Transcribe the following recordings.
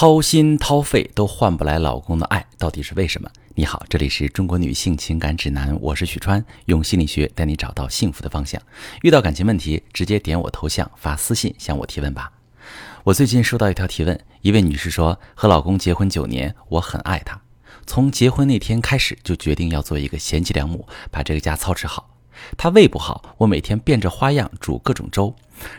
掏心掏肺都换不来老公的爱，到底是为什么？你好，这里是中国女性情感指南，我是许川，用心理学带你找到幸福的方向。遇到感情问题，直接点我头像发私信向我提问吧。我最近收到一条提问，一位女士说，和老公结婚九年，我很爱他，从结婚那天开始就决定要做一个贤妻良母，把这个家操持好。他胃不好，我每天变着花样煮各种粥。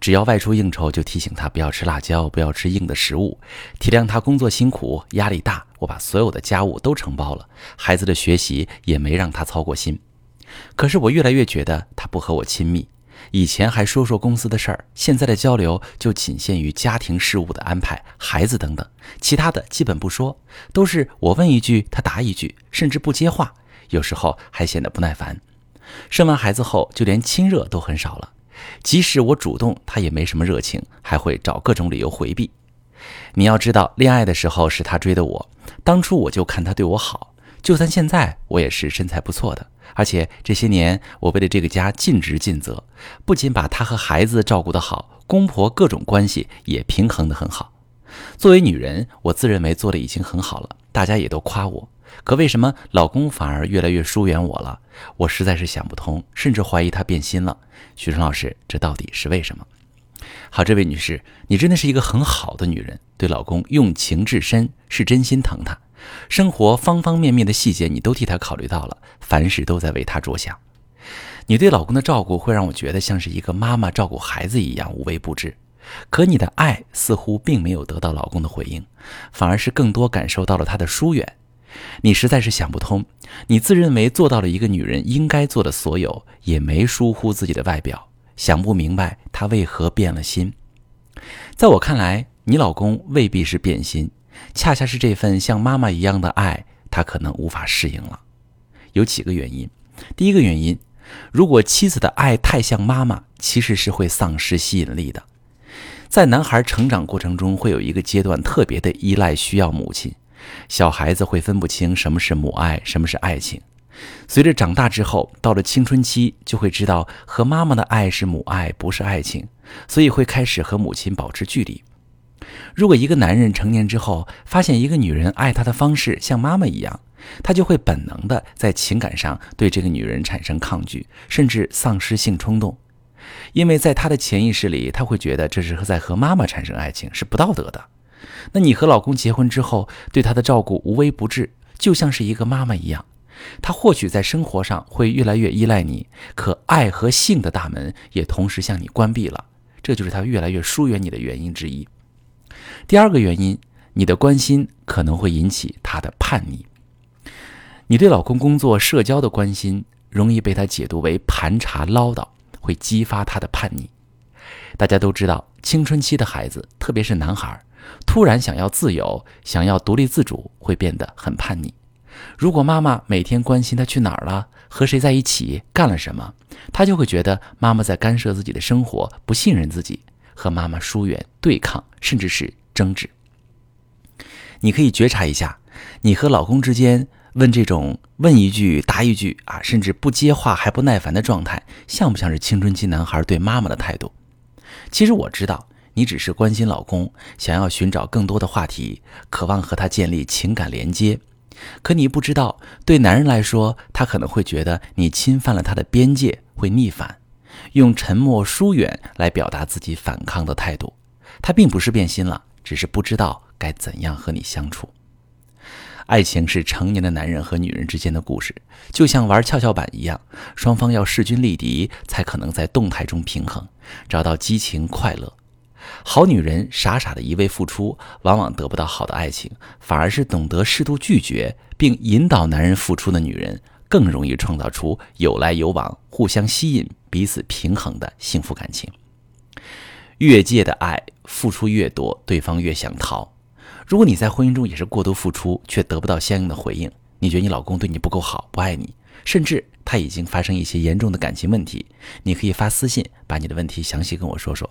只要外出应酬，就提醒他不要吃辣椒，不要吃硬的食物。体谅他工作辛苦，压力大，我把所有的家务都承包了，孩子的学习也没让他操过心。可是我越来越觉得他不和我亲密。以前还说说公司的事儿，现在的交流就仅限于家庭事务的安排、孩子等等，其他的基本不说，都是我问一句他答一句，甚至不接话，有时候还显得不耐烦。生完孩子后，就连亲热都很少了。即使我主动，他也没什么热情，还会找各种理由回避。你要知道，恋爱的时候是他追的我，当初我就看他对我好。就算现在，我也是身材不错的，而且这些年我为了这个家尽职尽责，不仅把他和孩子照顾得好，公婆各种关系也平衡得很好。作为女人，我自认为做的已经很好了，大家也都夸我。可为什么老公反而越来越疏远我了？我实在是想不通，甚至怀疑他变心了。许春老师，这到底是为什么？好，这位女士，你真的是一个很好的女人，对老公用情至深，是真心疼他，生活方方面面的细节你都替他考虑到了，凡事都在为他着想。你对老公的照顾会让我觉得像是一个妈妈照顾孩子一样无微不至，可你的爱似乎并没有得到老公的回应，反而是更多感受到了他的疏远。你实在是想不通，你自认为做到了一个女人应该做的所有，也没疏忽自己的外表，想不明白他为何变了心。在我看来，你老公未必是变心，恰恰是这份像妈妈一样的爱，他可能无法适应了。有几个原因。第一个原因，如果妻子的爱太像妈妈，其实是会丧失吸引力的。在男孩成长过程中，会有一个阶段特别的依赖，需要母亲。小孩子会分不清什么是母爱，什么是爱情。随着长大之后，到了青春期，就会知道和妈妈的爱是母爱，不是爱情，所以会开始和母亲保持距离。如果一个男人成年之后，发现一个女人爱他的方式像妈妈一样，他就会本能的在情感上对这个女人产生抗拒，甚至丧失性冲动，因为在他的潜意识里，他会觉得这是在和妈妈产生爱情是不道德的。那你和老公结婚之后，对他的照顾无微不至，就像是一个妈妈一样。他或许在生活上会越来越依赖你，可爱和性的大门也同时向你关闭了，这就是他越来越疏远你的原因之一。第二个原因，你的关心可能会引起他的叛逆。你对老公工作、社交的关心，容易被他解读为盘查唠叨，会激发他的叛逆。大家都知道，青春期的孩子，特别是男孩。突然想要自由，想要独立自主，会变得很叛逆。如果妈妈每天关心他去哪儿了，和谁在一起，干了什么，他就会觉得妈妈在干涉自己的生活，不信任自己，和妈妈疏远、对抗，甚至是争执。你可以觉察一下，你和老公之间问这种问一句答一句啊，甚至不接话还不耐烦的状态，像不像是青春期男孩对妈妈的态度？其实我知道。你只是关心老公，想要寻找更多的话题，渴望和他建立情感连接。可你不知道，对男人来说，他可能会觉得你侵犯了他的边界，会逆反，用沉默疏远来表达自己反抗的态度。他并不是变心了，只是不知道该怎样和你相处。爱情是成年的男人和女人之间的故事，就像玩跷跷板一样，双方要势均力敌，才可能在动态中平衡，找到激情快乐。好女人傻傻的一味付出，往往得不到好的爱情，反而是懂得适度拒绝并引导男人付出的女人，更容易创造出有来有往、互相吸引、彼此平衡的幸福感情。越界的爱，付出越多，对方越想逃。如果你在婚姻中也是过度付出，却得不到相应的回应，你觉得你老公对你不够好，不爱你，甚至他已经发生一些严重的感情问题，你可以发私信把你的问题详细跟我说说。